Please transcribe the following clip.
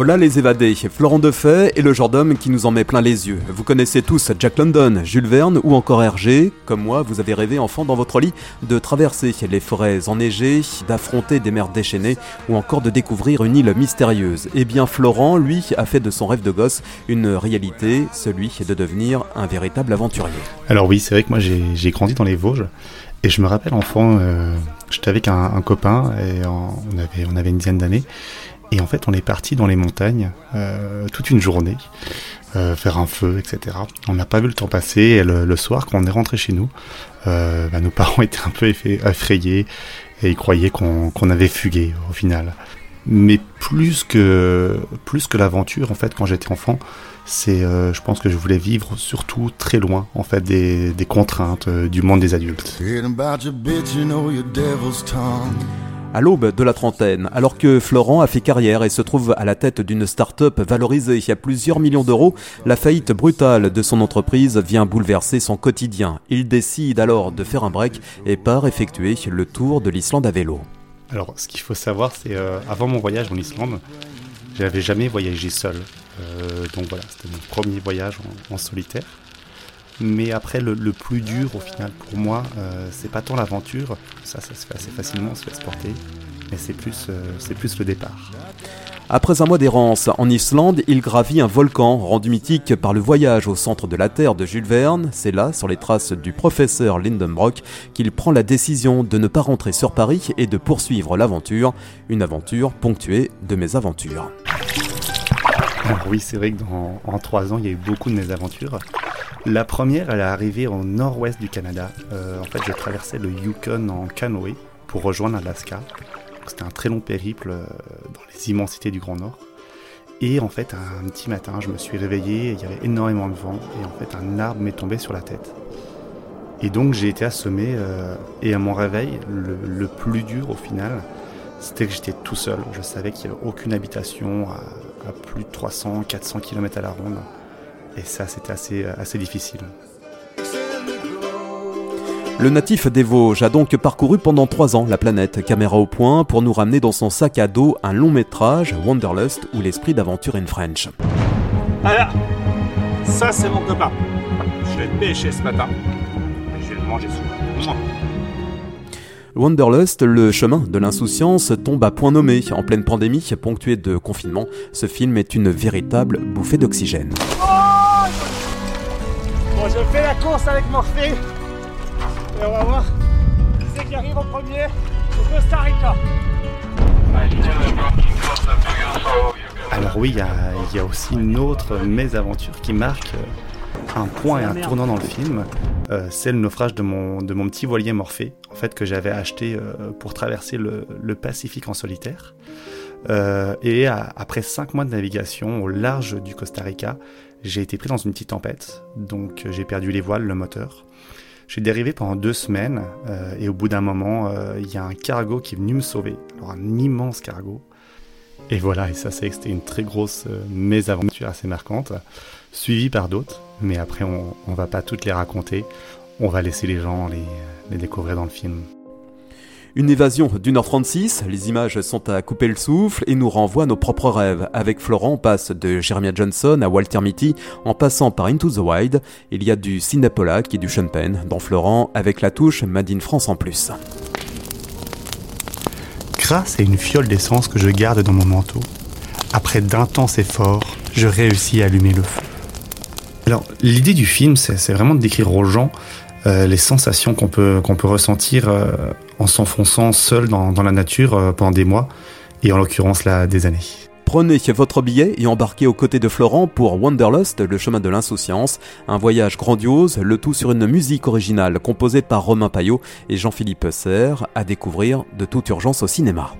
Hola les évadés, Florent Defay est le genre d'homme qui nous en met plein les yeux. Vous connaissez tous Jack London, Jules Verne ou encore Hergé. Comme moi, vous avez rêvé enfant dans votre lit de traverser les forêts enneigées, d'affronter des mers déchaînées ou encore de découvrir une île mystérieuse. Eh bien Florent, lui, a fait de son rêve de gosse une réalité, celui de devenir un véritable aventurier. Alors oui, c'est vrai que moi j'ai grandi dans les Vosges et je me rappelle enfant, euh, j'étais avec un, copain et on avait une dizaine d'années et en fait, on est parti dans les montagnes euh, toute une journée, euh, faire un feu, etc. On n'a pas vu le temps passer. Et le, soir, quand on est rentré chez nous, euh, bah, nos parents étaient un peu effrayés et ils croyaient qu'on avait fugué au final. Mais plus que plus que l'aventure, en fait, quand j'étais enfant, c'est, je pense que je voulais vivre surtout très loin, en fait, des, des contraintes du monde des adultes. À l'aube de la trentaine, alors que Florent a fait carrière et se trouve à la tête d'une start-up valorisée à plusieurs millions d'euros, la faillite brutale de son entreprise vient bouleverser son quotidien. Il décide alors de faire un break et part effectuer le tour de l'Islande à vélo. Alors, ce qu'il faut savoir, c'est euh, avant mon voyage en Islande, j'avais jamais voyagé seul. Euh, donc voilà, c'était mon premier voyage en solitaire. Mais après, le, plus dur au final pour moi, euh, c'est pas tant l'aventure, ça, ça se fait assez facilement, on se fait porter, mais c'est plus, euh, c'est plus le départ. Après un mois d'errance en Islande, il gravit un volcan rendu mythique par le voyage au centre de la Terre de Jules Verne. C'est là, sur les traces du professeur Lindenbrock, qu'il prend la décision de ne pas rentrer sur Paris et de poursuivre l'aventure, une aventure ponctuée de mésaventures. Alors oui, c'est vrai que dans, en trois ans, il y a eu beaucoup de mésaventures. La première, elle est arrivée au nord-ouest du Canada. Euh, en fait, j'ai traversé le Yukon en canoë pour rejoindre Alaska. C'était un très long périple euh, dans les immensités du Grand Nord. Et en fait, un petit matin, je me suis réveillé, il y avait énormément de vent, et en fait, un arbre m'est tombé sur la tête. Et donc, j'ai été assommé, euh, et à mon réveil, le, plus dur au final, c'était que j'étais tout seul. Je savais qu'il n'y avait aucune habitation à, à plus de 300, 400 km à la ronde. Et ça, c'était assez, euh, assez difficile. Le natif des Vosges a donc parcouru pendant trois ans la planète, caméra au point, pour nous ramener dans son sac à dos un long métrage, Wanderlust, ou l'esprit d'aventure in French. Alors, ça c'est mon copain. Je l'ai pêché ce matin. je vais le manger souvent. Wanderlust, le chemin de l'insouciance, tombe à point nommé. En pleine pandémie, ponctuée de confinement, ce film est une véritable bouffée d'oxygène. Bon, je fais la course avec Morphée. Et on va voir qui c'est qui arrive en premier au Costa Rica. Alors oui, il y, a aussi une autre mésaventure qui marque euh, un point et un tournant dans le film. Euh, c'est le naufrage de mon, de mon petit voilier Morphée, en fait, que j'avais acheté euh, pour traverser le, Pacifique en solitaire. et après cinq mois de navigation au large du Costa Rica, j'ai été pris dans une petite tempête, donc euh, j'ai perdu les voiles, le moteur. J'ai dérivé pendant deux semaines euh, et au bout d'un moment, euh, il y a un cargo qui est venu me sauver. Alors un immense cargo. Et voilà, et ça c'était une très grosse mésaventure assez marquante, suivie par d'autres, mais après on, ne va pas toutes les raconter, on va laisser les gens les découvrir dans le film. Une évasion d'une heure 36, les images sont à couper le souffle et nous renvoient nos propres rêves. Avec Florent, on passe de Jeremiah Johnson à Walter Mitty en passant par Into the Wild. Il y a du Sidney qui est du Sean Penn dans Florent avec la touche Made in France en plus. Grâce à une fiole d'essence que je garde dans mon manteau, après d'intenses efforts, je réussis à allumer le feu. Alors, l'idée du film, c'est vraiment de décrire aux gens euh, les sensations qu'on peut, qu'on peut ressentir euh, en s'enfonçant seul dans, la nature euh, pendant des mois, et en l'occurrence là des années. Prenez votre billet et embarquez aux côtés de Florent pour Wanderlust, le chemin de l'insouciance, un voyage grandiose, le tout sur une musique originale composée par Romain Payot et Jean-Philippe Serre, à découvrir de toute urgence au cinéma.